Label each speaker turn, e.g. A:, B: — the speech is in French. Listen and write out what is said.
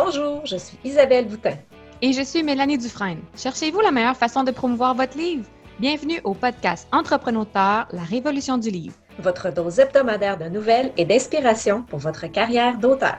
A: Bonjour, je suis Isabelle Boutin.
B: Et je suis Mélanie Dufresne. Cherchez-vous la meilleure façon de promouvoir votre livre? Bienvenue au podcast Entrepreneur, la révolution du livre.
A: Votre dose hebdomadaire de nouvelles et d'inspiration pour votre carrière d'auteur.